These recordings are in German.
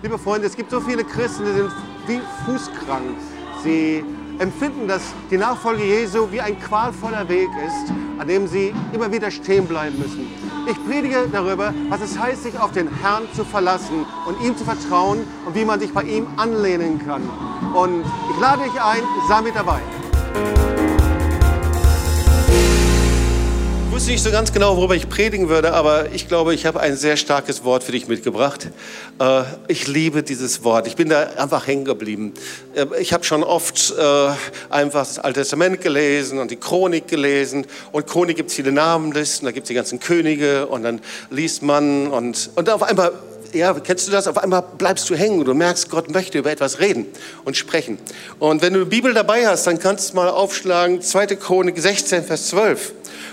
Liebe Freunde, es gibt so viele Christen, die sind wie fußkrank. Sie empfinden, dass die Nachfolge Jesu wie ein qualvoller Weg ist, an dem sie immer wieder stehen bleiben müssen. Ich predige darüber, was es heißt, sich auf den Herrn zu verlassen und ihm zu vertrauen und wie man sich bei ihm anlehnen kann. Und ich lade dich ein, sei mit dabei. Wusste nicht so ganz genau, worüber ich predigen würde, aber ich glaube, ich habe ein sehr starkes Wort für dich mitgebracht. Äh, ich liebe dieses Wort. Ich bin da einfach hängen geblieben. Äh, ich habe schon oft äh, einfach das Alte Testament gelesen und die Chronik gelesen. Und Chronik gibt es viele Namenlisten, da gibt es die ganzen Könige und dann liest man und, und auf einmal ja, kennst du das? Auf einmal bleibst du hängen und du merkst, Gott möchte über etwas reden und sprechen. Und wenn du die Bibel dabei hast, dann kannst du mal aufschlagen, 2. Chronik 16, Vers 12.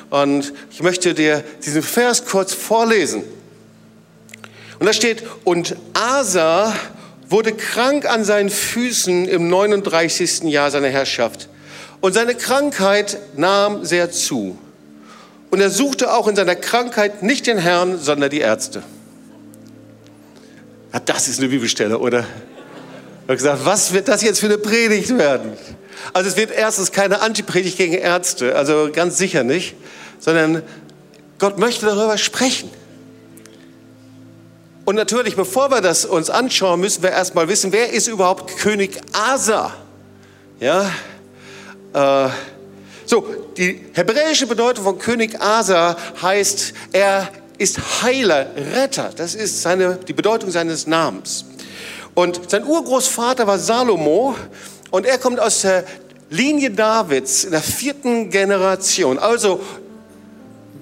Und ich möchte dir diesen Vers kurz vorlesen. Und da steht, und Asa wurde krank an seinen Füßen im 39. Jahr seiner Herrschaft. Und seine Krankheit nahm sehr zu. Und er suchte auch in seiner Krankheit nicht den Herrn, sondern die Ärzte. Ja, das ist eine Bibelstelle, oder? Ich habe gesagt, was wird das jetzt für eine Predigt werden? Also es wird erstens keine Antipredigt gegen Ärzte, also ganz sicher nicht, sondern Gott möchte darüber sprechen. Und natürlich, bevor wir das uns anschauen, müssen wir erstmal wissen, wer ist überhaupt König Asa? Ja, äh, so, die hebräische Bedeutung von König Asa heißt, er ist Heiler, Retter. Das ist seine, die Bedeutung seines Namens. Und sein Urgroßvater war Salomo und er kommt aus der Linie Davids in der vierten Generation. Also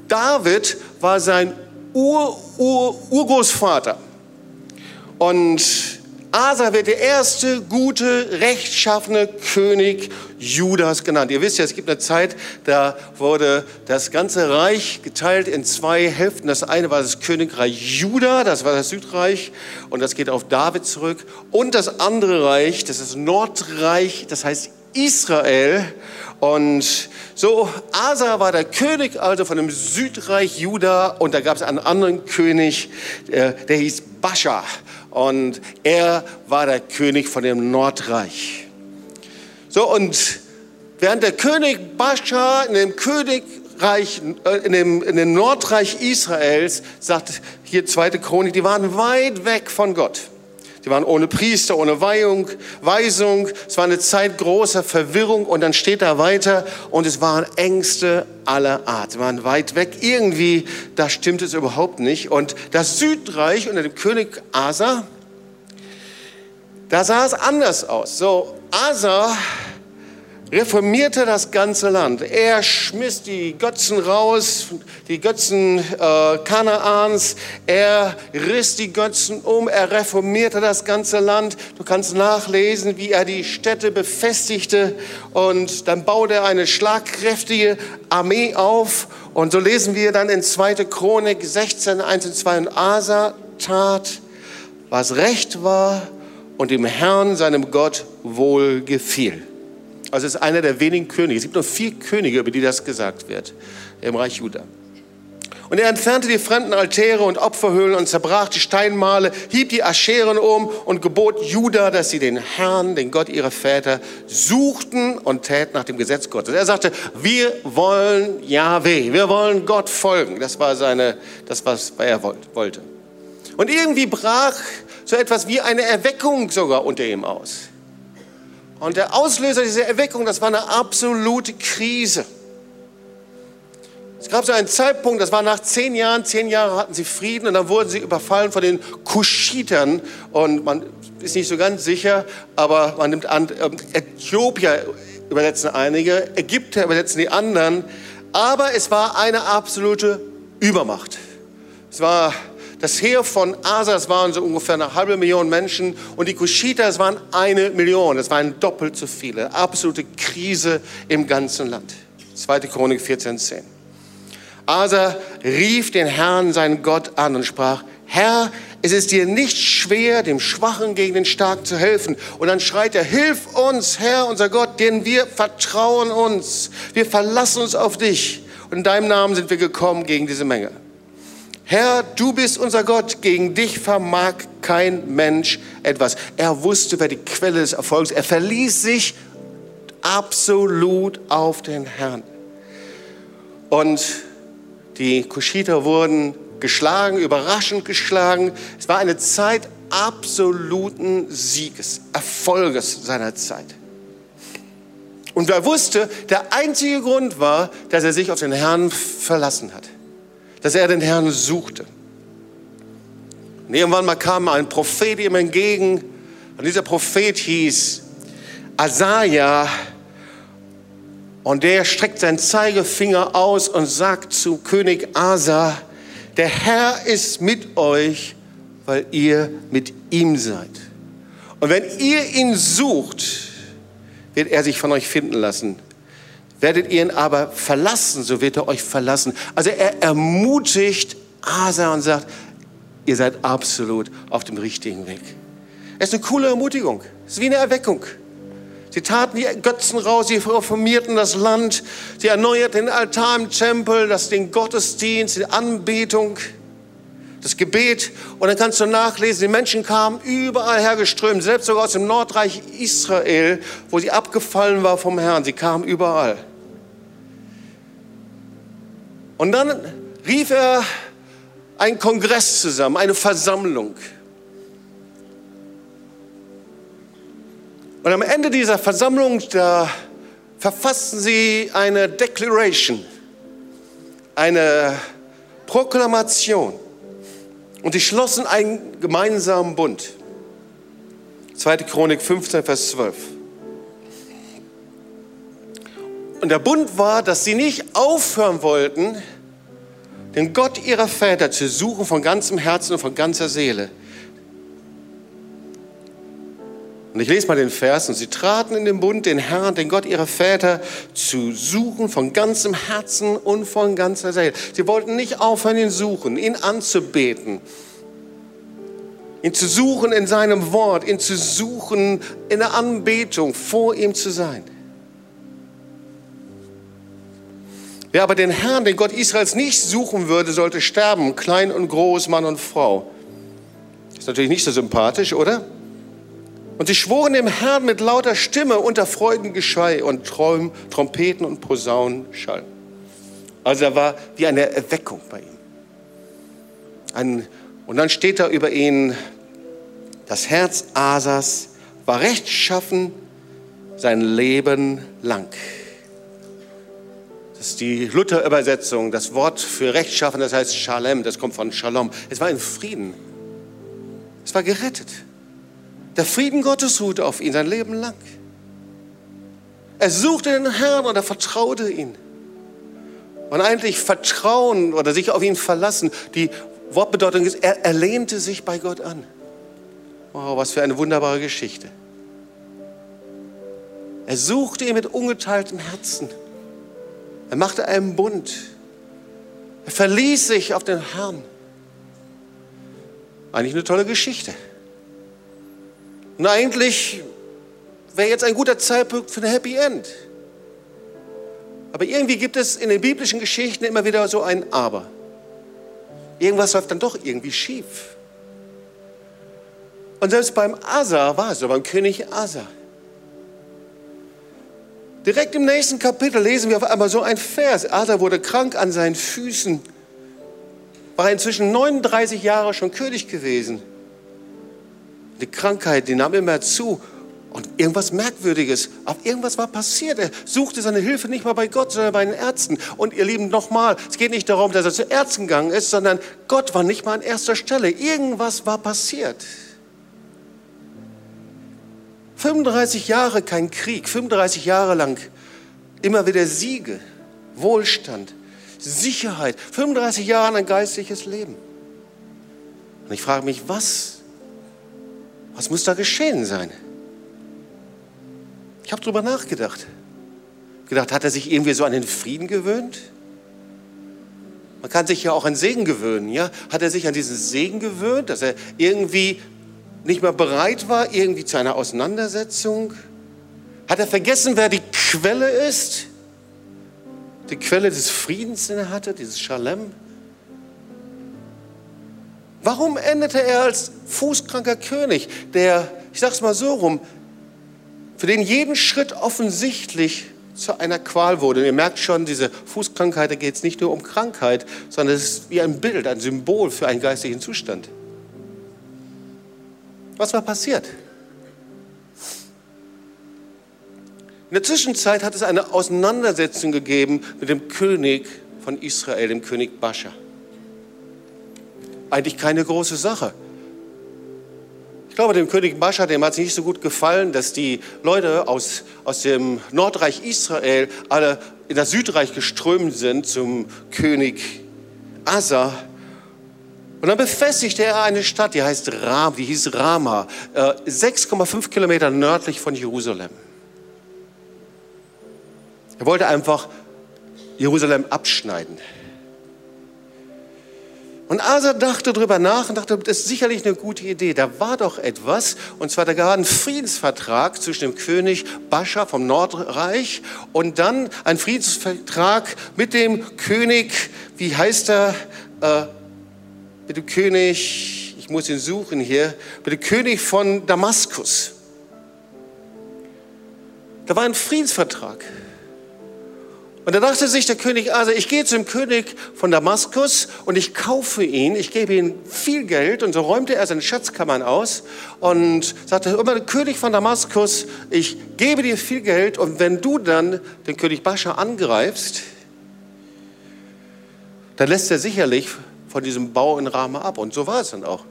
David war sein Ur, Ur, Urgroßvater. Und Asa wird der erste gute, rechtschaffene König Judas genannt. Ihr wisst ja, es gibt eine Zeit, da wurde das ganze Reich geteilt in zwei Hälften. Das eine war das Königreich Juda, das war das Südreich und das geht auf David zurück. Und das andere Reich, das ist Nordreich, das heißt Israel. Und so, Asa war der König also von dem Südreich Juda und da gab es einen anderen König, der, der hieß Bascha und er war der König von dem Nordreich. So, und während der König Bascha in dem Königreich, äh, in dem, in dem Nordreich Israels, sagt hier zweite Chronik, die waren weit weg von Gott. Die waren ohne Priester, ohne Weihung, Weisung. Es war eine Zeit großer Verwirrung und dann steht da weiter und es waren Ängste aller Art. Sie waren weit weg. Irgendwie, da stimmt es überhaupt nicht. Und das Südreich unter dem König Asa, da sah es anders aus. So, Asa reformierte das ganze Land. Er schmiss die Götzen raus, die Götzen äh, Kanaans. Er riss die Götzen um. Er reformierte das ganze Land. Du kannst nachlesen, wie er die Städte befestigte. Und dann baute er eine schlagkräftige Armee auf. Und so lesen wir dann in 2. Chronik 16, 1 und 2. Und Asa tat, was recht war und dem Herrn, seinem Gott, wohl gefiel. Also es ist einer der wenigen Könige. Es gibt nur vier Könige, über die das gesagt wird im Reich Juda. Und er entfernte die fremden Altäre und Opferhöhlen und zerbrach die Steinmale, hieb die Ascheren um und gebot Juda, dass sie den Herrn, den Gott ihrer Väter, suchten und täten nach dem Gesetz Gottes. Er sagte, wir wollen Yahweh, wir wollen Gott folgen. Das war seine, das was er wollte. Und irgendwie brach so etwas wie eine Erweckung sogar unter ihm aus. Und der Auslöser dieser Erweckung, das war eine absolute Krise. Es gab so einen Zeitpunkt, das war nach zehn Jahren, zehn Jahre hatten sie Frieden und dann wurden sie überfallen von den Kuschitern und man ist nicht so ganz sicher, aber man nimmt an, ähm, Äthiopier übersetzen einige, Ägypter übersetzen die anderen, aber es war eine absolute Übermacht. Es war das Heer von Asa, das waren so ungefähr eine halbe Million Menschen und die Kuschiter, das waren eine Million. Das waren doppelt so viele. Absolute Krise im ganzen Land. 2. Chronik 14,10. Asa rief den Herrn, seinen Gott, an und sprach, Herr, es ist dir nicht schwer, dem Schwachen gegen den Stark zu helfen. Und dann schreit er, hilf uns, Herr, unser Gott, denn wir vertrauen uns. Wir verlassen uns auf dich. Und in deinem Namen sind wir gekommen gegen diese Menge. Herr, du bist unser Gott, gegen dich vermag kein Mensch etwas. Er wusste, wer die Quelle des Erfolgs ist. Er verließ sich absolut auf den Herrn. Und die Kuschiter wurden geschlagen, überraschend geschlagen. Es war eine Zeit absoluten Sieges, Erfolges seiner Zeit. Und er wusste, der einzige Grund war, dass er sich auf den Herrn verlassen hat, dass er den Herrn suchte. Und irgendwann mal kam ein Prophet ihm entgegen und dieser Prophet hieß Asaja und der streckt seinen Zeigefinger aus und sagt zu König Asa, der Herr ist mit euch, weil ihr mit ihm seid. Und wenn ihr ihn sucht, wird er sich von euch finden lassen. Werdet ihr ihn aber verlassen, so wird er euch verlassen. Also er ermutigt Asa und sagt, ihr seid absolut auf dem richtigen Weg. Es ist eine coole Ermutigung. Es ist wie eine Erweckung. Sie taten die Götzen raus, sie reformierten das Land, sie erneuerten den Altar im Tempel, das, den Gottesdienst, die Anbetung, das Gebet. Und dann kannst du nachlesen, die Menschen kamen überall hergeströmt, selbst sogar aus dem Nordreich Israel, wo sie abgefallen war vom Herrn. Sie kamen überall. Und dann rief er einen Kongress zusammen, eine Versammlung. Und am Ende dieser Versammlung, da verfassten sie eine Declaration, eine Proklamation. Und sie schlossen einen gemeinsamen Bund. 2. Chronik 15, Vers 12. Und der Bund war, dass sie nicht aufhören wollten, den Gott ihrer Väter zu suchen von ganzem Herzen und von ganzer Seele Und ich lese mal den Vers. Und sie traten in den Bund, den Herrn, den Gott ihrer Väter, zu suchen von ganzem Herzen und von ganzer Seele. Sie wollten nicht aufhören, ihn suchen, ihn anzubeten, ihn zu suchen in seinem Wort, ihn zu suchen in der Anbetung, vor ihm zu sein. Wer aber den Herrn, den Gott Israels nicht suchen würde, sollte sterben, klein und groß, Mann und Frau. Ist natürlich nicht so sympathisch, oder? Und sie schworen dem Herrn mit lauter Stimme unter Freudengeschrei und Träum, Trompeten und Posaunenschall. Also da war wie eine Erweckung bei ihm. Ein, und dann steht da über ihn, das Herz Asas war rechtschaffen sein Leben lang. Ist die Luther-Übersetzung. Das Wort für rechtschaffen, das heißt Shalem, das kommt von Shalom. Es war in Frieden. Es war gerettet. Der Frieden Gottes ruhte auf ihn sein Leben lang. Er suchte den Herrn und er vertraute ihn. Und eigentlich Vertrauen oder sich auf ihn verlassen, die Wortbedeutung ist, er, er lehnte sich bei Gott an. Wow, was für eine wunderbare Geschichte. Er suchte ihn mit ungeteiltem Herzen. Er machte einen Bund. Er verließ sich auf den Herrn. Eigentlich eine tolle Geschichte. Und eigentlich wäre jetzt ein guter Zeitpunkt für ein Happy End. Aber irgendwie gibt es in den biblischen Geschichten immer wieder so ein Aber. Irgendwas läuft dann doch irgendwie schief. Und selbst beim Asa war es so, beim König Asa. Direkt im nächsten Kapitel lesen wir auf einmal so ein Vers. Asa wurde krank an seinen Füßen, war inzwischen 39 Jahre schon König gewesen. Die Krankheit, die nahm immer zu. Und irgendwas Merkwürdiges, auf irgendwas war passiert. Er suchte seine Hilfe nicht mal bei Gott, sondern bei den Ärzten. Und ihr Lieben, nochmal, es geht nicht darum, dass er zu Ärzten gegangen ist, sondern Gott war nicht mal an erster Stelle. Irgendwas war passiert. 35 Jahre kein Krieg, 35 Jahre lang immer wieder Siege, Wohlstand, Sicherheit, 35 Jahre ein geistliches Leben. Und ich frage mich, was was muss da geschehen sein? Ich habe darüber nachgedacht. Gedacht, hat er sich irgendwie so an den Frieden gewöhnt? Man kann sich ja auch an Segen gewöhnen, ja? Hat er sich an diesen Segen gewöhnt, dass er irgendwie nicht mehr bereit war, irgendwie zu einer Auseinandersetzung? Hat er vergessen, wer die Quelle ist? Die Quelle des Friedens, den er hatte, dieses Shalem? Warum endete er als fußkranker König, der, ich sag's mal so rum, für den jeden Schritt offensichtlich zu einer Qual wurde. Und ihr merkt schon, diese Fußkrankheit, da geht es nicht nur um Krankheit, sondern es ist wie ein Bild, ein Symbol für einen geistigen Zustand. Was war passiert? In der Zwischenzeit hat es eine Auseinandersetzung gegeben mit dem König von Israel, dem König Bascha. Eigentlich keine große Sache. Ich glaube, dem König Bascha, dem hat es nicht so gut gefallen, dass die Leute aus, aus dem Nordreich Israel alle in das Südreich geströmt sind zum König Asa. Und dann befestigte er eine Stadt, die heißt Ram, die hieß Rama, 6,5 äh, Kilometer nördlich von Jerusalem. Er wollte einfach Jerusalem abschneiden. Und Asa dachte darüber nach und dachte, das ist sicherlich eine gute Idee. Da war doch etwas, und zwar da war ein Friedensvertrag zwischen dem König Bascha vom Nordreich und dann ein Friedensvertrag mit dem König, wie heißt er, äh, mit dem König, ich muss ihn suchen hier, mit dem König von Damaskus. Da war ein Friedensvertrag. Und da dachte sich der König Asa, ich gehe zum König von Damaskus und ich kaufe ihn, ich gebe ihm viel Geld. Und so räumte er seine Schatzkammern aus und sagte, immer König von Damaskus, ich gebe dir viel Geld und wenn du dann den König Bascha angreifst, dann lässt er sicherlich von diesem Bau in Rama ab. Und so war es dann auch.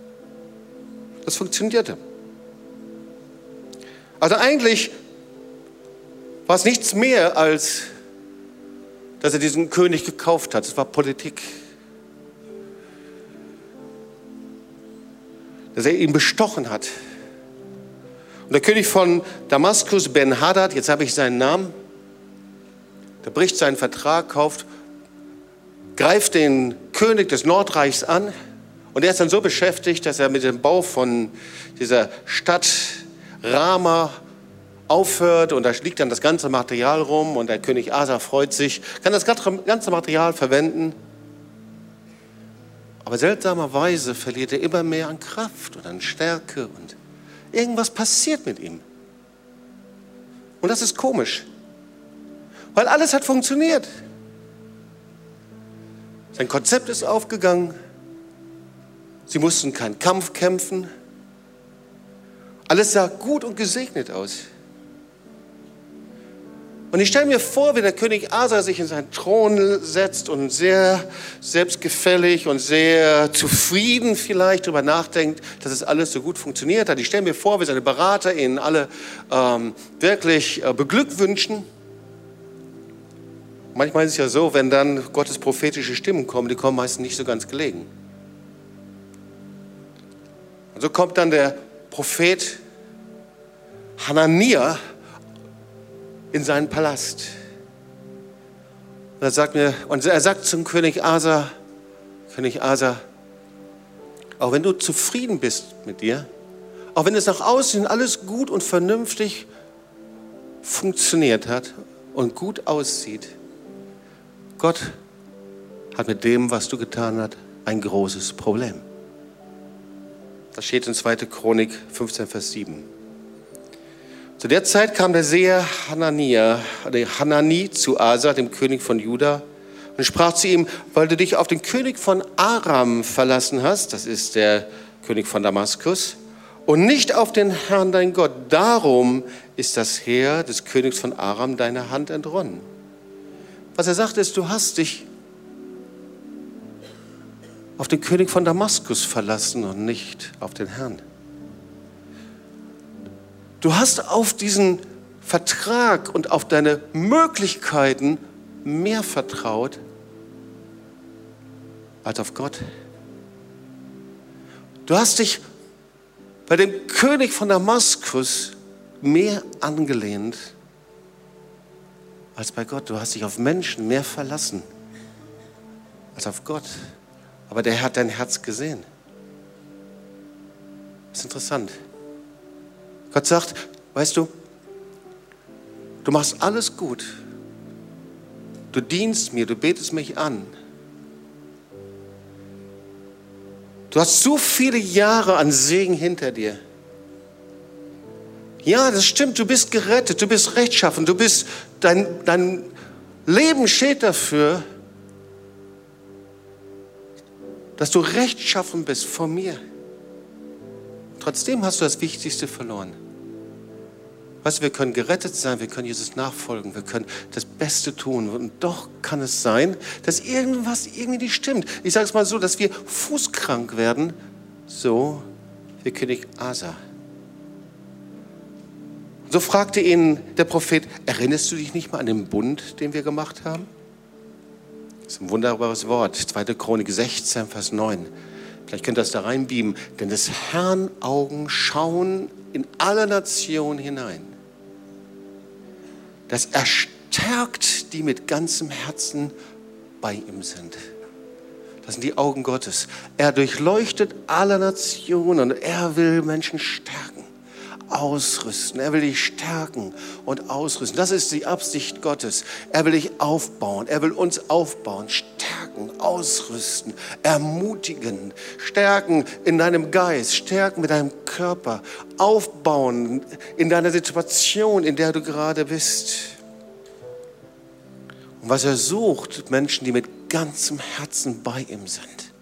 Das funktionierte. Also eigentlich war es nichts mehr als dass er diesen König gekauft hat. Es war Politik. Dass er ihn bestochen hat. Und der König von Damaskus, Ben Hadad, jetzt habe ich seinen Namen, der bricht seinen Vertrag, kauft, greift den König des Nordreichs an und er ist dann so beschäftigt, dass er mit dem Bau von dieser Stadt Rama aufhört und da liegt dann das ganze Material rum und der König Asa freut sich, kann das ganze Material verwenden. Aber seltsamerweise verliert er immer mehr an Kraft und an Stärke und irgendwas passiert mit ihm. Und das ist komisch, weil alles hat funktioniert. Sein Konzept ist aufgegangen. Sie mussten keinen Kampf kämpfen. Alles sah gut und gesegnet aus. Und ich stelle mir vor, wie der König Asa sich in seinen Thron setzt und sehr selbstgefällig und sehr zufrieden vielleicht darüber nachdenkt, dass es alles so gut funktioniert hat. Ich stelle mir vor, wie seine Berater ihn alle ähm, wirklich äh, beglückwünschen. Manchmal ist es ja so, wenn dann Gottes prophetische Stimmen kommen, die kommen meistens nicht so ganz gelegen. Und so kommt dann der Prophet Hanania in seinen Palast. Und er sagt mir, und er sagt zum König Asa, König Asa, auch wenn du zufrieden bist mit dir, auch wenn es nach außen alles gut und vernünftig funktioniert hat und gut aussieht, Gott hat mit dem, was du getan hast, ein großes Problem. Das steht in 2. Chronik 15, Vers 7. Zu der Zeit kam der Seher Hanania, der Hanani zu Asa, dem König von Juda, und sprach zu ihm, weil du dich auf den König von Aram verlassen hast, das ist der König von Damaskus, und nicht auf den Herrn dein Gott. Darum ist das Heer des Königs von Aram deiner Hand entronnen. Was er sagt ist, du hast dich auf den König von Damaskus verlassen und nicht auf den Herrn. Du hast auf diesen Vertrag und auf deine Möglichkeiten mehr vertraut als auf Gott. Du hast dich bei dem König von Damaskus mehr angelehnt als bei Gott. Du hast dich auf Menschen mehr verlassen als auf Gott. Aber der hat dein Herz gesehen. Das ist interessant. Gott sagt, weißt du, du machst alles gut. Du dienst mir, du betest mich an. Du hast so viele Jahre an Segen hinter dir. Ja, das stimmt, du bist gerettet, du bist rechtschaffen, du bist, dein, dein Leben steht dafür, dass du rechtschaffen bist vor mir. Trotzdem hast du das Wichtigste verloren. Weißt du, wir können gerettet sein, wir können Jesus nachfolgen, wir können das Beste tun. Und doch kann es sein, dass irgendwas irgendwie nicht stimmt. Ich sage es mal so, dass wir fußkrank werden, so wie König Asa. So fragte ihn der Prophet, erinnerst du dich nicht mal an den Bund, den wir gemacht haben? Das ist ein wunderbares Wort, 2. Chronik 16, Vers 9. Vielleicht könnt ihr das da reinbieben. Denn des Herrn Augen schauen in alle Nationen hinein dass er stärkt, die mit ganzem Herzen bei ihm sind. Das sind die Augen Gottes. Er durchleuchtet alle Nationen und er will Menschen stärken, ausrüsten. Er will dich stärken und ausrüsten. Das ist die Absicht Gottes. Er will dich aufbauen. Er will uns aufbauen, stärken, ausrüsten, ermutigen, stärken in deinem Geist, stärken mit deinem Körper, aufbauen in deiner Situation, in der du gerade bist. Und was er sucht, Menschen, die mit ganzem Herzen bei ihm sind.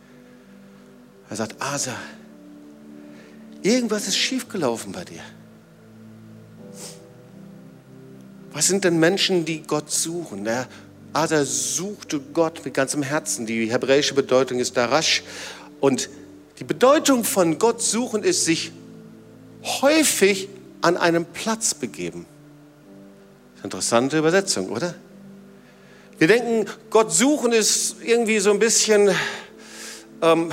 Er sagt, Asa, irgendwas ist schiefgelaufen bei dir. Was sind denn Menschen, die Gott suchen? Der Asa suchte Gott mit ganzem Herzen. Die hebräische Bedeutung ist Darash. Und die Bedeutung von Gott suchen ist sich häufig an einem Platz begeben. Interessante Übersetzung, oder? Wir denken, Gott suchen ist irgendwie so ein bisschen ähm,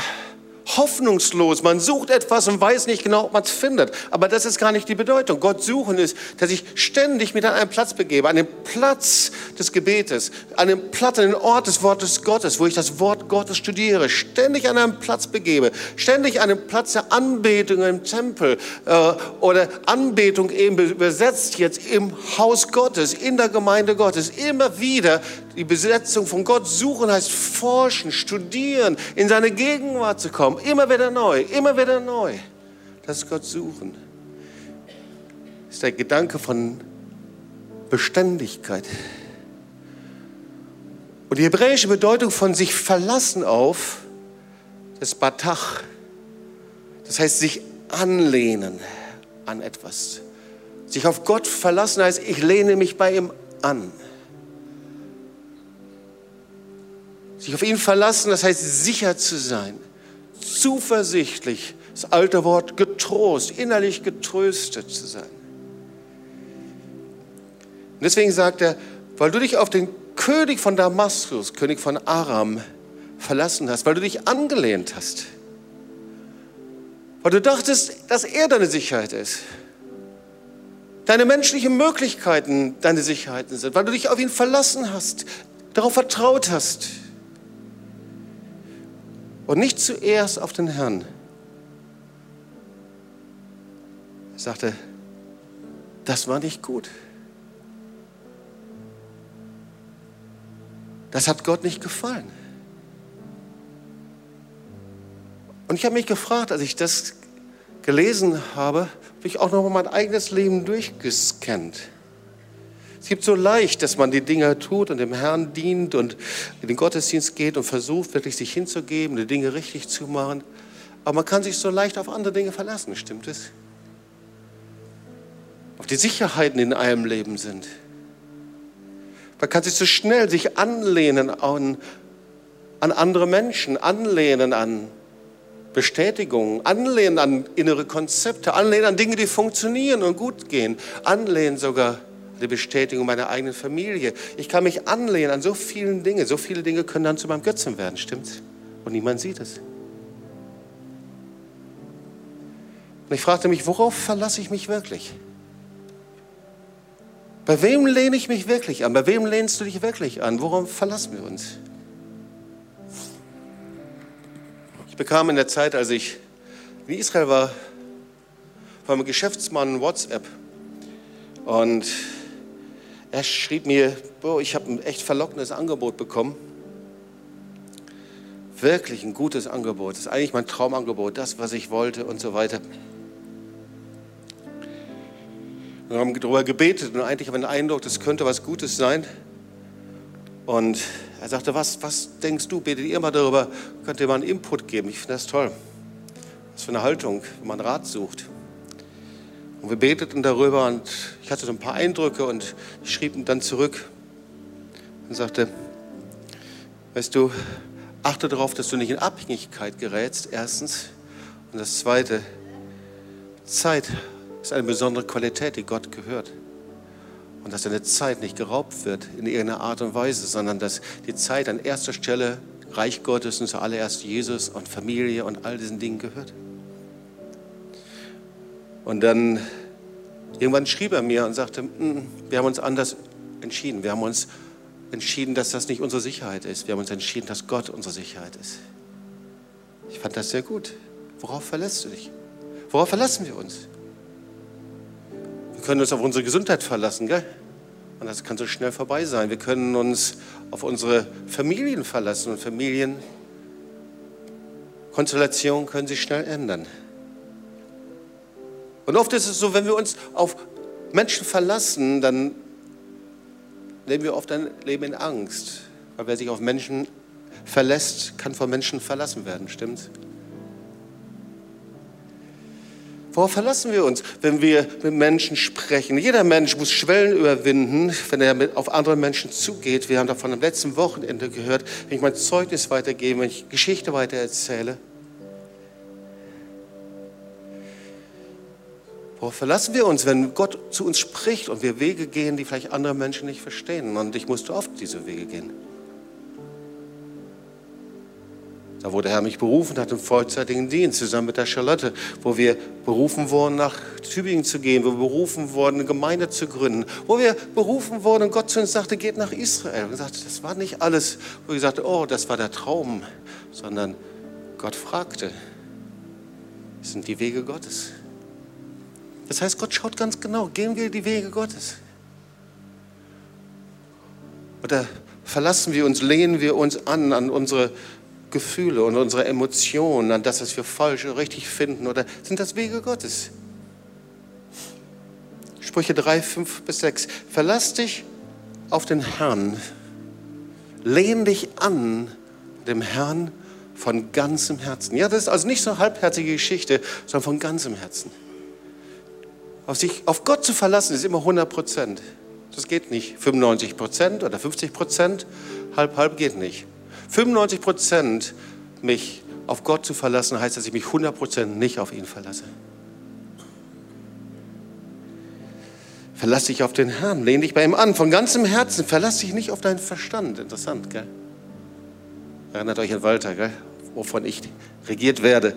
hoffnungslos. Man sucht etwas und weiß nicht genau, ob man es findet. Aber das ist gar nicht die Bedeutung. Gott suchen ist, dass ich ständig mich an einen Platz begebe, an den Platz des Gebetes, an den Platz, an den Ort des Wortes Gottes, wo ich das Wort Gottes studiere, ständig an einen Platz begebe, ständig an den Platz der Anbetung im Tempel äh, oder Anbetung eben übersetzt jetzt im Haus Gottes, in der Gemeinde Gottes, immer wieder die Besetzung von Gott suchen heißt forschen, studieren, in seine Gegenwart zu kommen. Immer wieder neu, immer wieder neu. Das ist Gott suchen. Das ist der Gedanke von Beständigkeit. Und die hebräische Bedeutung von sich verlassen auf, das Batach. Das heißt sich anlehnen an etwas. Sich auf Gott verlassen heißt, ich lehne mich bei ihm an. Sich auf ihn verlassen, das heißt sicher zu sein, zuversichtlich, das alte Wort getrost, innerlich getröstet zu sein. Und deswegen sagt er, weil du dich auf den König von Damaskus, König von Aram, verlassen hast, weil du dich angelehnt hast, weil du dachtest, dass er deine Sicherheit ist, deine menschlichen Möglichkeiten deine Sicherheiten sind, weil du dich auf ihn verlassen hast, darauf vertraut hast und nicht zuerst auf den Herrn. Er sagte, das war nicht gut. Das hat Gott nicht gefallen. Und ich habe mich gefragt, als ich das gelesen habe, habe ich auch noch mal mein eigenes Leben durchgescannt. Es gibt so leicht, dass man die Dinge tut und dem Herrn dient und in den Gottesdienst geht und versucht, wirklich sich hinzugeben, die Dinge richtig zu machen. Aber man kann sich so leicht auf andere Dinge verlassen, stimmt es? Auf die Sicherheiten in einem Leben sind. Man kann sich so schnell sich anlehnen an, an andere Menschen, anlehnen an Bestätigungen, anlehnen an innere Konzepte, anlehnen an Dinge, die funktionieren und gut gehen, anlehnen sogar die Bestätigung meiner eigenen Familie. Ich kann mich anlehnen an so vielen Dinge. So viele Dinge können dann zu meinem Götzen werden, stimmt's? Und niemand sieht es. Und ich fragte mich, worauf verlasse ich mich wirklich? Bei wem lehne ich mich wirklich an? Bei wem lehnst du dich wirklich an? Worauf verlassen wir uns? Ich bekam in der Zeit, als ich in Israel war, von einem Geschäftsmann WhatsApp. Und er schrieb mir, boah, ich habe ein echt verlockendes Angebot bekommen wirklich ein gutes Angebot. Das ist eigentlich mein Traumangebot, das, was ich wollte und so weiter. Wir haben darüber gebetet und eigentlich haben wir den Eindruck, das könnte was Gutes sein. Und er sagte, was, was denkst du, betet ihr mal darüber, könnt ihr mal einen Input geben. Ich finde das toll. Was für eine Haltung, wenn man Rat sucht. Und wir beteten darüber und ich hatte so ein paar Eindrücke und ich schrieb ihm dann zurück und sagte, weißt du, achte darauf, dass du nicht in Abhängigkeit gerätst, erstens. Und das Zweite, Zeit ist eine besondere Qualität, die Gott gehört. Und dass deine Zeit nicht geraubt wird in irgendeiner Art und Weise, sondern dass die Zeit an erster Stelle Reich Gottes und zuallererst Jesus und Familie und all diesen Dingen gehört. Und dann irgendwann schrieb er mir und sagte, mm, wir haben uns anders entschieden. Wir haben uns entschieden, dass das nicht unsere Sicherheit ist. Wir haben uns entschieden, dass Gott unsere Sicherheit ist. Ich fand das sehr gut. Worauf verlässt du dich? Worauf verlassen wir uns? Wir können uns auf unsere Gesundheit verlassen, gell? Und das kann so schnell vorbei sein. Wir können uns auf unsere Familien verlassen und Familienkonstellationen können sich schnell ändern. Und oft ist es so, wenn wir uns auf Menschen verlassen, dann leben wir oft ein Leben in Angst. Weil wer sich auf Menschen verlässt, kann von Menschen verlassen werden, stimmt's? Worauf verlassen wir uns, wenn wir mit Menschen sprechen? Jeder Mensch muss Schwellen überwinden, wenn er auf andere Menschen zugeht. Wir haben davon am letzten Wochenende gehört, wenn ich mein Zeugnis weitergebe, wenn ich Geschichte weitererzähle. Worauf verlassen wir uns, wenn Gott zu uns spricht und wir Wege gehen, die vielleicht andere Menschen nicht verstehen? Und ich musste oft diese Wege gehen. Da wurde Herr mich berufen hat im vollzeitigen Dienst zusammen mit der Charlotte, wo wir berufen wurden, nach Tübingen zu gehen, wo wir berufen wurden, eine Gemeinde zu gründen, wo wir berufen wurden und Gott zu uns sagte, geht nach Israel. Und sagte, das war nicht alles, wo ich sagte, oh, das war der Traum, sondern Gott fragte, sind die Wege Gottes. Das heißt, Gott schaut ganz genau, gehen wir die Wege Gottes? Oder verlassen wir uns, lehnen wir uns an an unsere Gefühle und unsere Emotionen, an das, was wir falsch oder richtig finden? Oder sind das Wege Gottes? Sprüche 3, 5 bis 6. Verlass dich auf den Herrn. Lehn dich an dem Herrn von ganzem Herzen. Ja, das ist also nicht so eine halbherzige Geschichte, sondern von ganzem Herzen. Auf, sich, auf Gott zu verlassen ist immer 100 Prozent. Das geht nicht. 95 Prozent oder 50 Prozent, halb, halb geht nicht. 95 Prozent mich auf Gott zu verlassen, heißt, dass ich mich 100 Prozent nicht auf ihn verlasse. Verlass dich auf den Herrn, lehn dich bei ihm an, von ganzem Herzen. Verlass dich nicht auf deinen Verstand. Interessant, gell? Erinnert euch an Walter, gell? wovon ich regiert werde.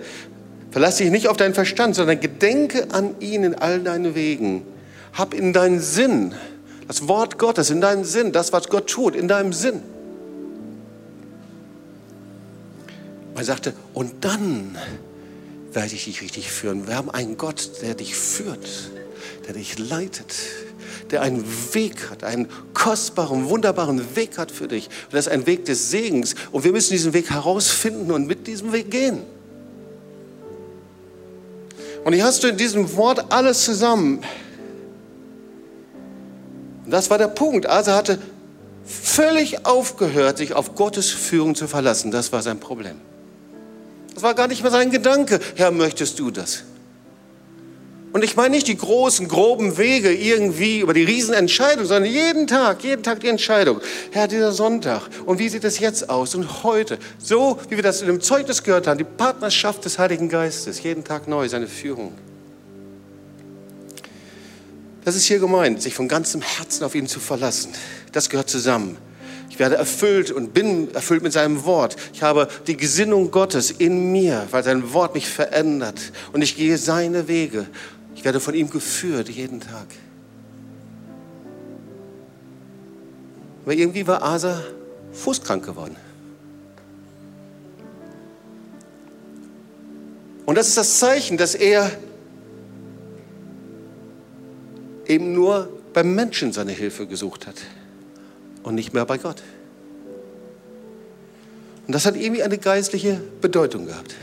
Verlass dich nicht auf deinen Verstand, sondern gedenke an ihn in all deinen Wegen. Hab in deinen Sinn, das Wort Gottes, in deinen Sinn, das, was Gott tut, in deinem Sinn. Er sagte, und dann werde ich dich richtig führen. Wir haben einen Gott, der dich führt, der dich leitet, der einen Weg hat, einen kostbaren, wunderbaren Weg hat für dich. Und das ist ein Weg des Segens. Und wir müssen diesen Weg herausfinden und mit diesem Weg gehen. Und hier hast du in diesem Wort alles zusammen. Das war der Punkt. Also hatte völlig aufgehört, sich auf Gottes Führung zu verlassen. Das war sein Problem. Das war gar nicht mehr sein Gedanke. Herr, möchtest du das? Und ich meine nicht die großen, groben Wege irgendwie über die Riesenentscheidung, sondern jeden Tag, jeden Tag die Entscheidung. Herr, dieser Sonntag. Und wie sieht es jetzt aus? Und heute. So, wie wir das in dem Zeugnis gehört haben, die Partnerschaft des Heiligen Geistes. Jeden Tag neu, seine Führung. Das ist hier gemeint, sich von ganzem Herzen auf ihn zu verlassen. Das gehört zusammen. Ich werde erfüllt und bin erfüllt mit seinem Wort. Ich habe die Gesinnung Gottes in mir, weil sein Wort mich verändert. Und ich gehe seine Wege. Ich werde von ihm geführt jeden Tag. Aber irgendwie war Asa fußkrank geworden. Und das ist das Zeichen, dass er eben nur beim Menschen seine Hilfe gesucht hat und nicht mehr bei Gott. Und Und das hat irgendwie eine geistliche Bedeutung gehabt.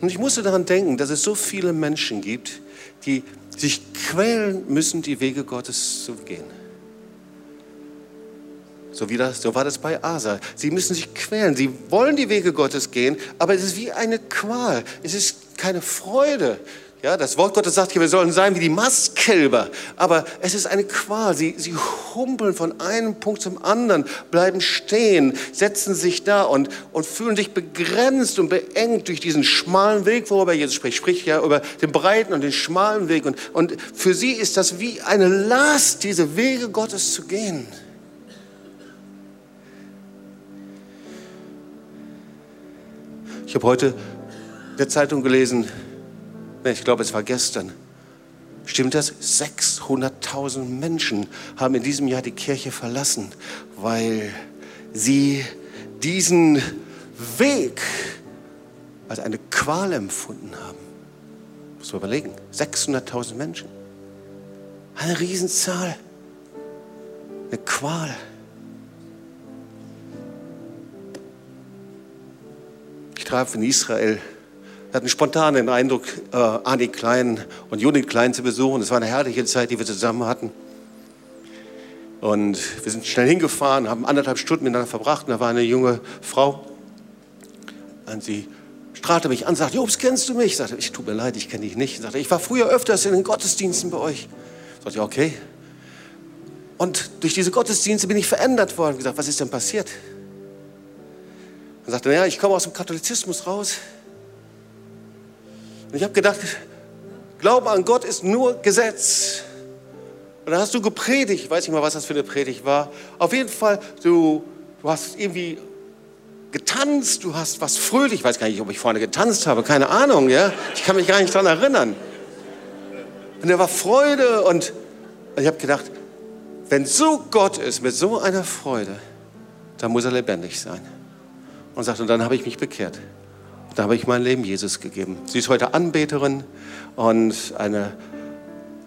Und ich musste daran denken, dass es so viele Menschen gibt, die sich quälen müssen, die Wege Gottes zu gehen. So, wie das, so war das bei Asa. Sie müssen sich quälen. Sie wollen die Wege Gottes gehen, aber es ist wie eine Qual. Es ist keine Freude. Ja, das Wort Gottes sagt hier, wir sollen sein wie die Mastkälber. Aber es ist eine Qual. Sie, sie humpeln von einem Punkt zum anderen, bleiben stehen, setzen sich da und, und fühlen sich begrenzt und beengt durch diesen schmalen Weg, worüber Jesus spricht. Spricht ja über den breiten und den schmalen Weg. Und, und für sie ist das wie eine Last, diese Wege Gottes zu gehen. Ich habe heute in der Zeitung gelesen, ich glaube, es war gestern. Stimmt das? 600.000 Menschen haben in diesem Jahr die Kirche verlassen, weil sie diesen Weg als eine Qual empfunden haben. Muss man überlegen. 600.000 Menschen. Eine Riesenzahl. Eine Qual. Ich traf in Israel wir hatten spontan den Eindruck, äh, Ani Klein und Judith Klein zu besuchen. Es war eine herrliche Zeit, die wir zusammen hatten. Und wir sind schnell hingefahren, haben anderthalb Stunden miteinander verbracht. Und da war eine junge Frau. Und sie strahlte mich an, sagte, Jobs, kennst du mich? Ich sagte, ich tut mir leid, ich kenne dich nicht. Ich sagte, ich war früher öfters in den Gottesdiensten bei euch. Ich sagte, okay. Und durch diese Gottesdienste bin ich verändert worden. Ich gesagt, was ist denn passiert? Er sagte, naja, ich komme aus dem Katholizismus raus. Und ich habe gedacht, Glaube an Gott ist nur Gesetz. Und dann hast du gepredigt, ich weiß nicht mal, was das für eine Predigt war. Auf jeden Fall, du, du hast irgendwie getanzt, du hast was fröhlich, ich weiß gar nicht, ob ich vorne getanzt habe, keine Ahnung, ja. Ich kann mich gar nicht daran erinnern. Und da war Freude und ich habe gedacht, wenn so Gott ist, mit so einer Freude, dann muss er lebendig sein. Und sagte, und dann habe ich mich bekehrt. Da habe ich mein Leben Jesus gegeben. Sie ist heute Anbeterin und eine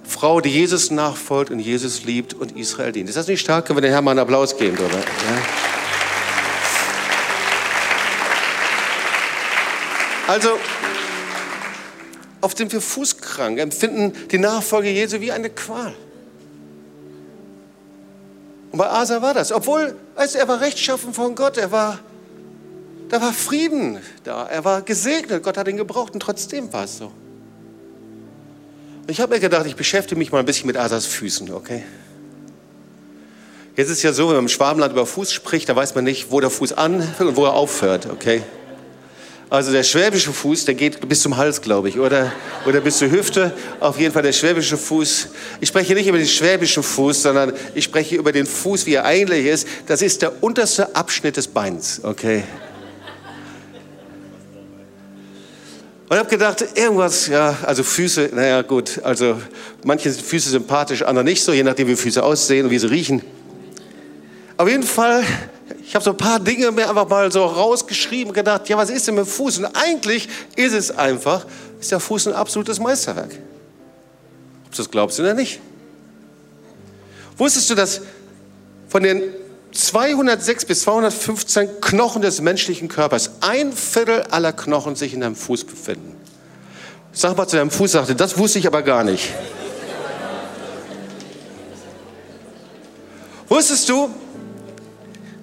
Frau, die Jesus nachfolgt und Jesus liebt und Israel dient. Ist das nicht stark? Können wir den Herrn mal einen Applaus geben, oder? Ja. Also, auf dem wir fußkrank empfinden die Nachfolge Jesu wie eine Qual. Und bei Asa war das. Obwohl, also er war rechtschaffen von Gott, er war da war Frieden da. Er war gesegnet. Gott hat ihn gebraucht und trotzdem war es so. Und ich habe mir gedacht, ich beschäftige mich mal ein bisschen mit Asas Füßen, okay? Jetzt ist es ja so, wenn man im Schwabenland über Fuß spricht, da weiß man nicht, wo der Fuß anfängt und wo er aufhört, okay? Also der schwäbische Fuß, der geht bis zum Hals, glaube ich, oder, oder bis zur Hüfte. Auf jeden Fall der schwäbische Fuß. Ich spreche nicht über den schwäbischen Fuß, sondern ich spreche über den Fuß, wie er eigentlich ist. Das ist der unterste Abschnitt des Beins, okay? Und habe gedacht, irgendwas, ja, also Füße, naja gut, also manche Füße sympathisch, andere nicht so, je nachdem wie Füße aussehen und wie sie riechen. Auf jeden Fall, ich habe so ein paar Dinge mir einfach mal so rausgeschrieben gedacht, ja, was ist denn mit dem Fuß? Und eigentlich ist es einfach, ist der Fuß ein absolutes Meisterwerk. Ob du das glaubst oder nicht. Wusstest du, dass von den 206 bis 215 Knochen des menschlichen Körpers, ein Viertel aller Knochen sich in deinem Fuß befinden. Sag mal zu deinem Fuß, sagte, das wusste ich aber gar nicht. Wusstest du,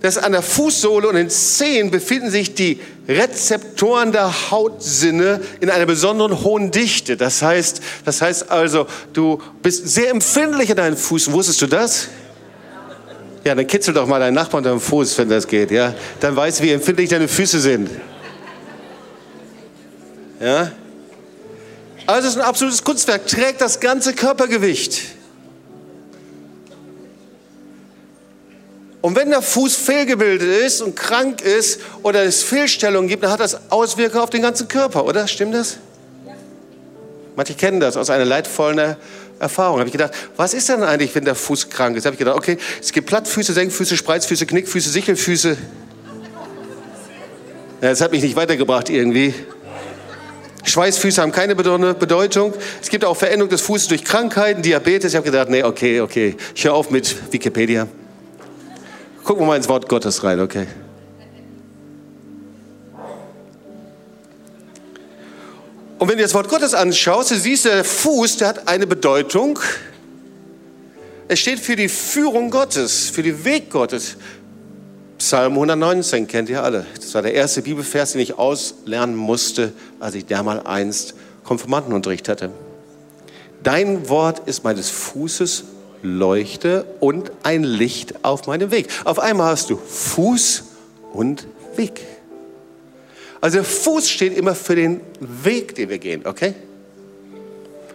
dass an der Fußsohle und den Zehen befinden sich die Rezeptoren der Hautsinne in einer besonderen hohen Dichte. Das heißt, das heißt also, du bist sehr empfindlich an deinen Füßen. Wusstest du das? Ja, dann kitzel doch mal deinen Nachbarn am Fuß, wenn das geht. Ja? Dann weißt du, wie empfindlich deine Füße sind. Ja? Also es ist ein absolutes Kunstwerk, trägt das ganze Körpergewicht. Und wenn der Fuß fehlgebildet ist und krank ist oder es Fehlstellungen gibt, dann hat das Auswirkungen auf den ganzen Körper, oder? Stimmt das? Manche kennen das aus einer leidvollen Erfahrung. Habe ich gedacht, was ist denn eigentlich, wenn der Fuß krank ist? Habe ich gedacht, okay, es gibt Plattfüße, Senkfüße, Spreizfüße, Knickfüße, Sichelfüße. Ja, das hat mich nicht weitergebracht irgendwie. Schweißfüße haben keine Bedeutung. Es gibt auch Veränderung des Fußes durch Krankheiten, Diabetes. Ich habe gedacht, nee, okay, okay, ich höre auf mit Wikipedia. Gucken wir mal ins Wort Gottes rein, okay. Und wenn du das Wort Gottes anschaust, du siehst, der Fuß, der hat eine Bedeutung. Es steht für die Führung Gottes, für den Weg Gottes. Psalm 119 kennt ihr alle. Das war der erste Bibelvers, den ich auslernen musste, als ich damals einst Konfirmandenunterricht hatte. Dein Wort ist meines Fußes Leuchte und ein Licht auf meinem Weg. Auf einmal hast du Fuß und Weg. Also der Fuß steht immer für den Weg, den wir gehen, okay?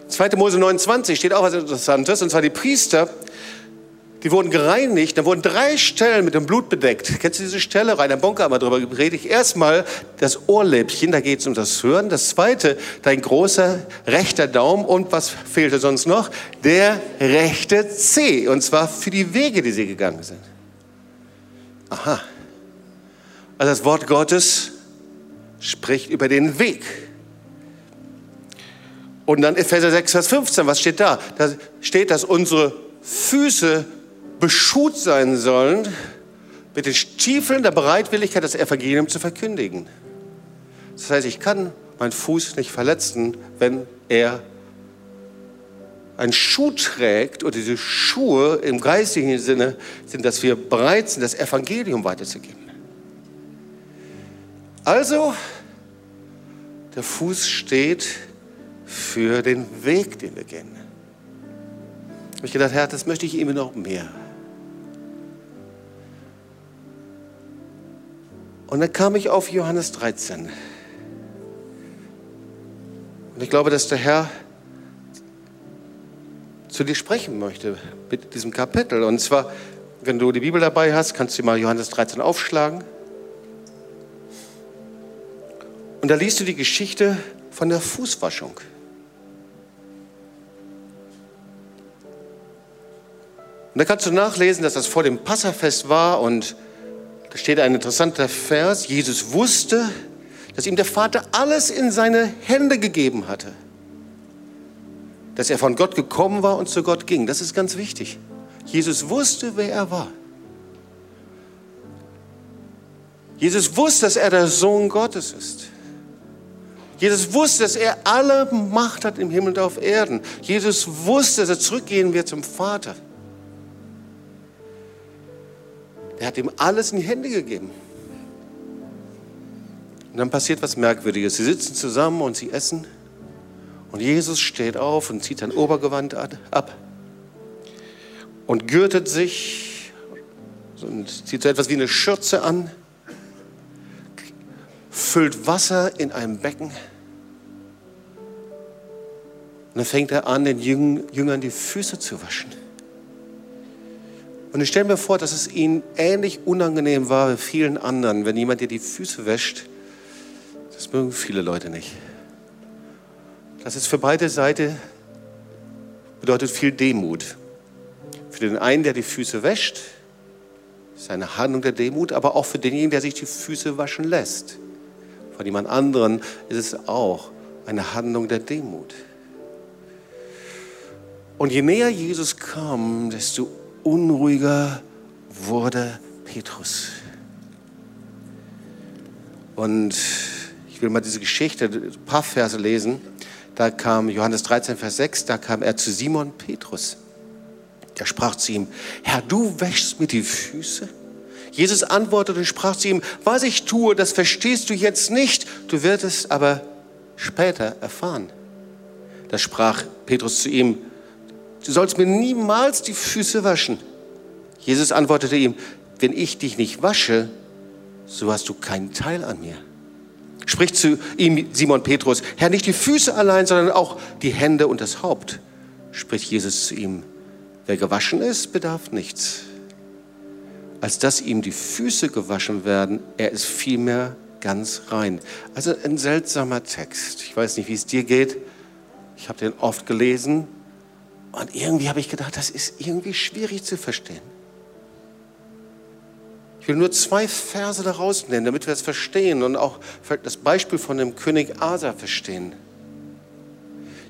2. Mose 29 steht auch was Interessantes, und zwar die Priester, die wurden gereinigt, da wurden drei Stellen mit dem Blut bedeckt. Kennst du diese Stelle? Rainer Bonker hat mal darüber gepredigt. Erstmal das Ohrläppchen, da geht es um das Hören. Das zweite, dein großer rechter Daumen. Und was fehlte sonst noch? Der rechte Zeh. Und zwar für die Wege, die sie gegangen sind. Aha. Also das Wort Gottes spricht über den Weg. Und dann Epheser 6, Vers 15, was steht da? Da steht, dass unsere Füße beschut sein sollen mit den Stiefeln der Bereitwilligkeit, das Evangelium zu verkündigen. Das heißt, ich kann meinen Fuß nicht verletzen, wenn er einen Schuh trägt oder diese Schuhe im geistigen Sinne sind, dass wir bereit sind, das Evangelium weiterzugeben. Also, der Fuß steht für den Weg, den wir gehen. Ich habe gedacht, Herr, das möchte ich ihm noch mehr. Und dann kam ich auf Johannes 13. Und ich glaube, dass der Herr zu dir sprechen möchte mit diesem Kapitel. Und zwar, wenn du die Bibel dabei hast, kannst du mal Johannes 13 aufschlagen. Und da liest du die Geschichte von der Fußwaschung. Und da kannst du nachlesen, dass das vor dem Passafest war und da steht ein interessanter Vers. Jesus wusste, dass ihm der Vater alles in seine Hände gegeben hatte. Dass er von Gott gekommen war und zu Gott ging. Das ist ganz wichtig. Jesus wusste, wer er war. Jesus wusste, dass er der Sohn Gottes ist. Jesus wusste, dass er alle Macht hat im Himmel und auf Erden. Jesus wusste, dass er zurückgehen wird zum Vater. Er hat ihm alles in die Hände gegeben. Und dann passiert was Merkwürdiges. Sie sitzen zusammen und sie essen. Und Jesus steht auf und zieht sein Obergewand ab und gürtet sich und zieht so etwas wie eine Schürze an füllt Wasser in einem Becken. Und dann fängt er an, den Jüngern die Füße zu waschen. Und ich stelle mir vor, dass es ihnen ähnlich unangenehm war wie vielen anderen, wenn jemand dir die Füße wäscht. Das mögen viele Leute nicht. Das ist für beide Seiten bedeutet viel Demut. Für den einen, der die Füße wäscht, ist eine Handlung der Demut, aber auch für denjenigen, der sich die Füße waschen lässt von jemand anderen ist es auch eine Handlung der Demut. Und je näher Jesus kam, desto unruhiger wurde Petrus. Und ich will mal diese Geschichte, ein paar Verse lesen. Da kam Johannes 13, Vers 6, da kam er zu Simon Petrus. Er sprach zu ihm, Herr, du wäschst mir die Füße? Jesus antwortete und sprach zu ihm, was ich tue, das verstehst du jetzt nicht, du wirst es aber später erfahren. Da sprach Petrus zu ihm, du sollst mir niemals die Füße waschen. Jesus antwortete ihm, wenn ich dich nicht wasche, so hast du keinen Teil an mir. Spricht zu ihm Simon Petrus, Herr, nicht die Füße allein, sondern auch die Hände und das Haupt. Spricht Jesus zu ihm, wer gewaschen ist, bedarf nichts als dass ihm die Füße gewaschen werden, er ist vielmehr ganz rein. Also ein seltsamer Text. Ich weiß nicht, wie es dir geht. Ich habe den oft gelesen und irgendwie habe ich gedacht, das ist irgendwie schwierig zu verstehen. Ich will nur zwei Verse daraus nennen, damit wir es verstehen und auch das Beispiel von dem König Asa verstehen.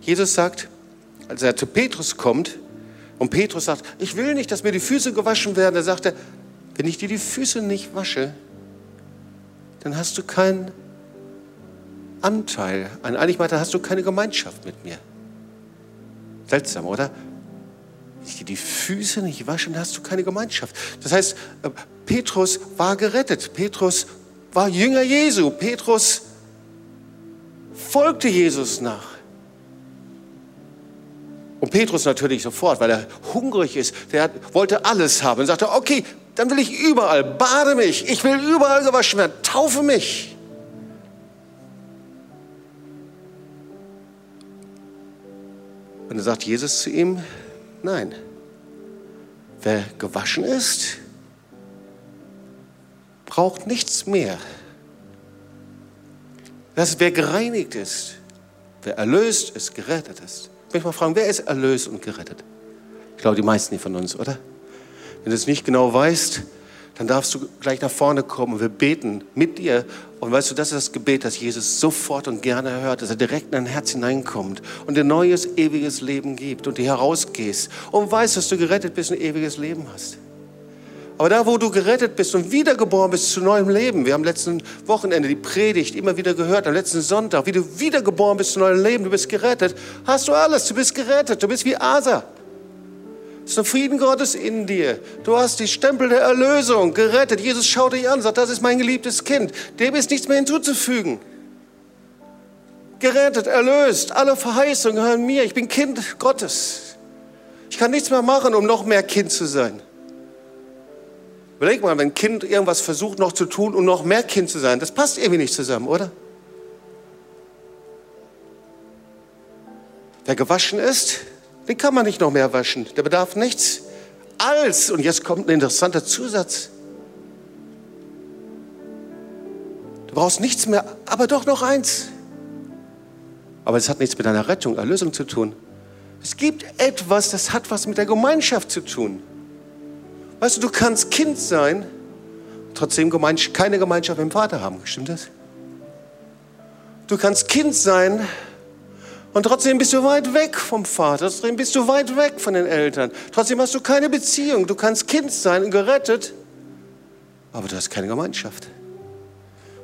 Jesus sagt, als er zu Petrus kommt und Petrus sagt, ich will nicht, dass mir die Füße gewaschen werden, er, wenn ich dir die Füße nicht wasche, dann hast du keinen Anteil. Eigentlich meinte, hast du keine Gemeinschaft mit mir. Seltsam, oder? Ich dir die Füße nicht wasche, dann hast du keine Gemeinschaft. Das heißt, äh, Petrus war gerettet. Petrus war Jünger Jesu. Petrus folgte Jesus nach. Und Petrus natürlich sofort, weil er hungrig ist, der wollte alles haben und sagte, okay, dann will ich überall, bade mich, ich will überall gewaschen werden, taufe mich. Und dann sagt Jesus zu ihm, nein, wer gewaschen ist, braucht nichts mehr. Das ist, wer gereinigt ist, wer erlöst ist, gerettet ist. Ich möchte mal fragen, wer ist erlöst und gerettet? Ich glaube, die meisten von uns, oder? Wenn du es nicht genau weißt, dann darfst du gleich nach vorne kommen und wir beten mit dir. Und weißt du, das ist das Gebet, das Jesus sofort und gerne hört, dass er direkt in dein Herz hineinkommt und dir neues, ewiges Leben gibt und du herausgehst und weißt, dass du gerettet bist und ewiges Leben hast. Aber da, wo du gerettet bist und wiedergeboren bist zu neuem Leben, wir haben letzten Wochenende die Predigt immer wieder gehört, am letzten Sonntag, wie du wiedergeboren bist zu neuem Leben, du bist gerettet, hast du alles, du bist gerettet, du bist wie Asa. Ist der Frieden Gottes in dir. Du hast die Stempel der Erlösung gerettet. Jesus schaut dich an, sagt, das ist mein geliebtes Kind. Dem ist nichts mehr hinzuzufügen. Gerettet, erlöst, alle Verheißungen gehören mir. Ich bin Kind Gottes. Ich kann nichts mehr machen, um noch mehr Kind zu sein. Überleg mal, wenn ein Kind irgendwas versucht noch zu tun, um noch mehr Kind zu sein, das passt irgendwie nicht zusammen, oder? Wer gewaschen ist, den kann man nicht noch mehr waschen. Der bedarf nichts. Als, und jetzt kommt ein interessanter Zusatz. Du brauchst nichts mehr, aber doch noch eins. Aber es hat nichts mit deiner Rettung, Erlösung zu tun. Es gibt etwas, das hat was mit der Gemeinschaft zu tun. Weißt du, du kannst Kind sein, trotzdem keine Gemeinschaft mit dem Vater haben. Stimmt das? Du kannst Kind sein, und trotzdem bist du weit weg vom Vater, trotzdem bist du weit weg von den Eltern. Trotzdem hast du keine Beziehung. Du kannst Kind sein und gerettet, aber du hast keine Gemeinschaft.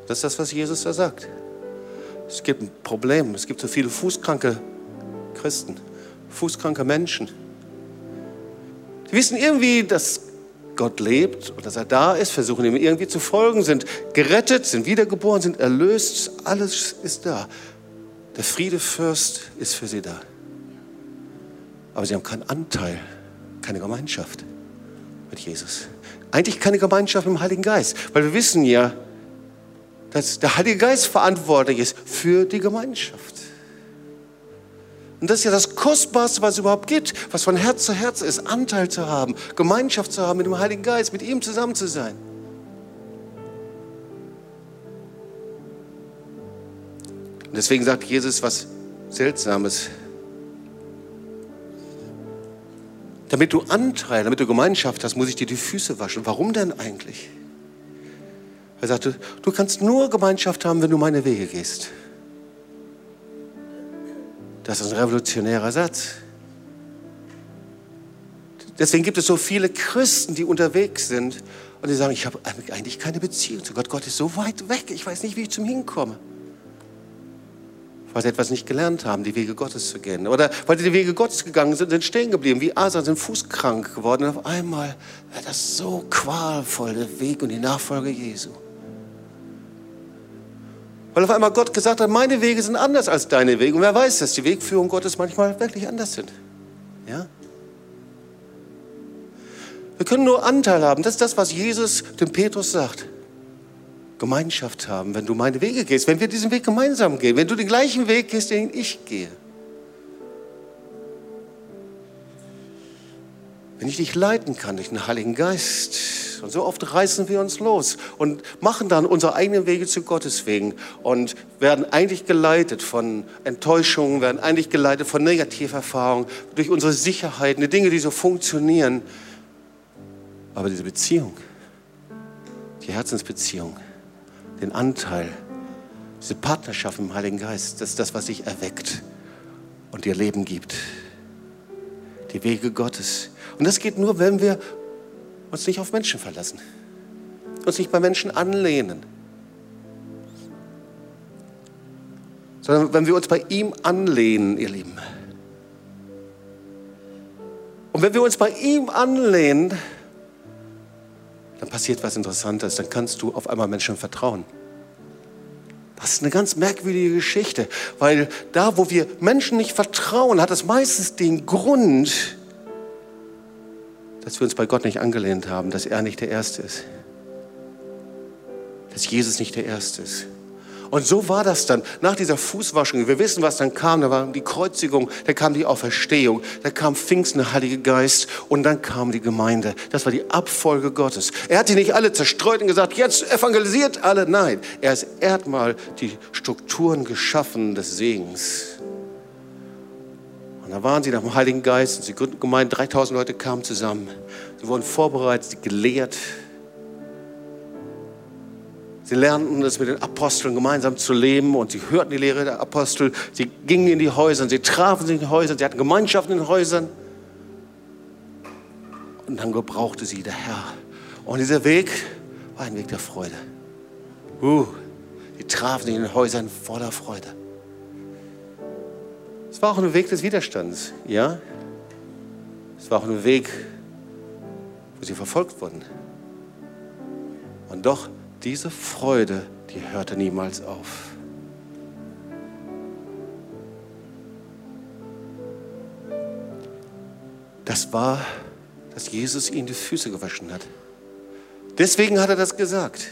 Das ist das, was Jesus da sagt. Es gibt ein Problem. Es gibt so viele fußkranke Christen, fußkranke Menschen. Die wissen irgendwie, dass Gott lebt und dass er da ist, versuchen ihm irgendwie zu folgen, sind gerettet, sind wiedergeboren, sind erlöst. Alles ist da. Der Friedefürst ist für sie da. Aber sie haben keinen Anteil, keine Gemeinschaft mit Jesus. Eigentlich keine Gemeinschaft mit dem Heiligen Geist, weil wir wissen ja, dass der Heilige Geist verantwortlich ist für die Gemeinschaft. Und das ist ja das Kostbarste, was es überhaupt gibt, was von Herz zu Herz ist, Anteil zu haben, Gemeinschaft zu haben mit dem Heiligen Geist, mit ihm zusammen zu sein. Und deswegen sagt Jesus was Seltsames. Damit du Anteil, damit du Gemeinschaft hast, muss ich dir die Füße waschen. Warum denn eigentlich? Er sagte, du kannst nur Gemeinschaft haben, wenn du meine Wege gehst. Das ist ein revolutionärer Satz. Deswegen gibt es so viele Christen, die unterwegs sind und die sagen, ich habe eigentlich keine Beziehung zu Gott. Gott ist so weit weg, ich weiß nicht, wie ich zum Hinkomme weil sie etwas nicht gelernt haben, die Wege Gottes zu gehen. Oder weil sie die Wege Gottes gegangen sind, sind stehen geblieben, wie Asa, sind fußkrank geworden. Und auf einmal war das so qualvoll, der Weg und die Nachfolge Jesu. Weil auf einmal Gott gesagt hat, meine Wege sind anders als deine Wege. Und wer weiß, dass die Wegführung Gottes manchmal wirklich anders sind. Ja? Wir können nur Anteil haben. Das ist das, was Jesus dem Petrus sagt. Gemeinschaft haben, wenn du meine Wege gehst, wenn wir diesen Weg gemeinsam gehen, wenn du den gleichen Weg gehst, den ich gehe. Wenn ich dich leiten kann durch den Heiligen Geist. Und so oft reißen wir uns los und machen dann unsere eigenen Wege zu Gottes Wegen und werden eigentlich geleitet von Enttäuschungen, werden eigentlich geleitet von Negativerfahrungen, durch unsere Sicherheiten, die Dinge, die so funktionieren. Aber diese Beziehung, die Herzensbeziehung, den Anteil, diese Partnerschaft im Heiligen Geist, das ist das, was sich erweckt und dir Leben gibt. Die Wege Gottes. Und das geht nur, wenn wir uns nicht auf Menschen verlassen, uns nicht bei Menschen anlehnen. sondern wenn wir uns bei ihm anlehnen, ihr Lieben. Und wenn wir uns bei ihm anlehnen, dann passiert was Interessantes. Dann kannst du auf einmal Menschen vertrauen. Das ist eine ganz merkwürdige Geschichte, weil da, wo wir Menschen nicht vertrauen, hat es meistens den Grund, dass wir uns bei Gott nicht angelehnt haben, dass er nicht der Erste ist. Dass Jesus nicht der Erste ist. Und so war das dann nach dieser Fußwaschung. Wir wissen, was dann kam. Da war die Kreuzigung, da kam die Auferstehung, da kam Pfingsten, der Heilige Geist und dann kam die Gemeinde. Das war die Abfolge Gottes. Er hat die nicht alle zerstreut und gesagt, jetzt evangelisiert alle. Nein, er, hat mal die Strukturen geschaffen des Segens. Und da waren sie nach dem Heiligen Geist und sie gründeten Gemeinde. 3000 Leute kamen zusammen. Sie wurden vorbereitet, gelehrt. Sie lernten es mit den Aposteln gemeinsam zu leben und sie hörten die Lehre der Apostel. Sie gingen in die Häuser, sie trafen sich in den Häusern, sie hatten Gemeinschaften in den Häusern. Und dann gebrauchte sie der Herr. Und dieser Weg war ein Weg der Freude. Uh, sie trafen sich in den Häusern voller Freude. Es war auch ein Weg des Widerstands, ja. Es war auch ein Weg, wo sie verfolgt wurden. Und doch diese Freude, die hörte niemals auf. Das war, dass Jesus ihnen die Füße gewaschen hat. Deswegen hat er das gesagt.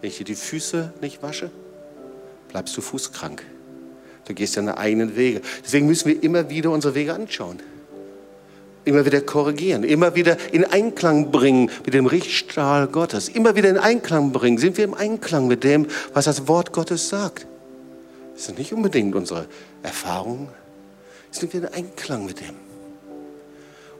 Wenn ich dir die Füße nicht wasche, bleibst du fußkrank. Du gehst deine eigenen Wege. Deswegen müssen wir immer wieder unsere Wege anschauen immer wieder korrigieren, immer wieder in Einklang bringen mit dem Richtstrahl Gottes, immer wieder in Einklang bringen. Sind wir im Einklang mit dem, was das Wort Gottes sagt? Das sind nicht unbedingt unsere Erfahrungen, sind wir in Einklang mit dem.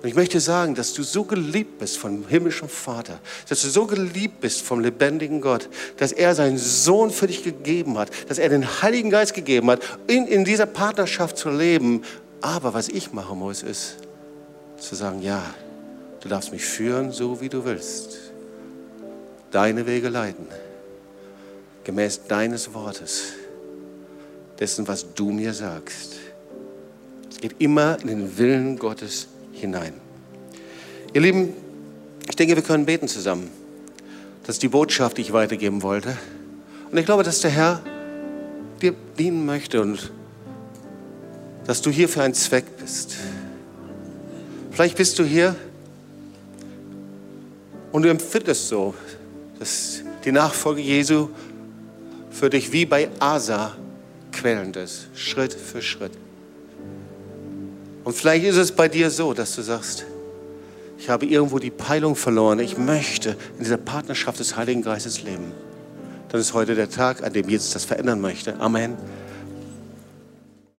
Und ich möchte sagen, dass du so geliebt bist vom himmlischen Vater, dass du so geliebt bist vom lebendigen Gott, dass er seinen Sohn für dich gegeben hat, dass er den Heiligen Geist gegeben hat, in, in dieser Partnerschaft zu leben. Aber was ich machen muss, ist, zu sagen, ja, du darfst mich führen, so wie du willst. Deine Wege leiten, gemäß deines Wortes, dessen, was du mir sagst. Es geht immer in den Willen Gottes hinein. Ihr Lieben, ich denke, wir können beten zusammen. Das ist die Botschaft, die ich weitergeben wollte. Und ich glaube, dass der Herr dir dienen möchte und dass du hier für einen Zweck bist. Vielleicht bist du hier und du empfindest so, dass die Nachfolge Jesu für dich wie bei Asa quälend ist, Schritt für Schritt. Und vielleicht ist es bei dir so, dass du sagst, ich habe irgendwo die Peilung verloren, ich möchte in dieser Partnerschaft des Heiligen Geistes leben. Dann ist heute der Tag, an dem Jesus das verändern möchte. Amen.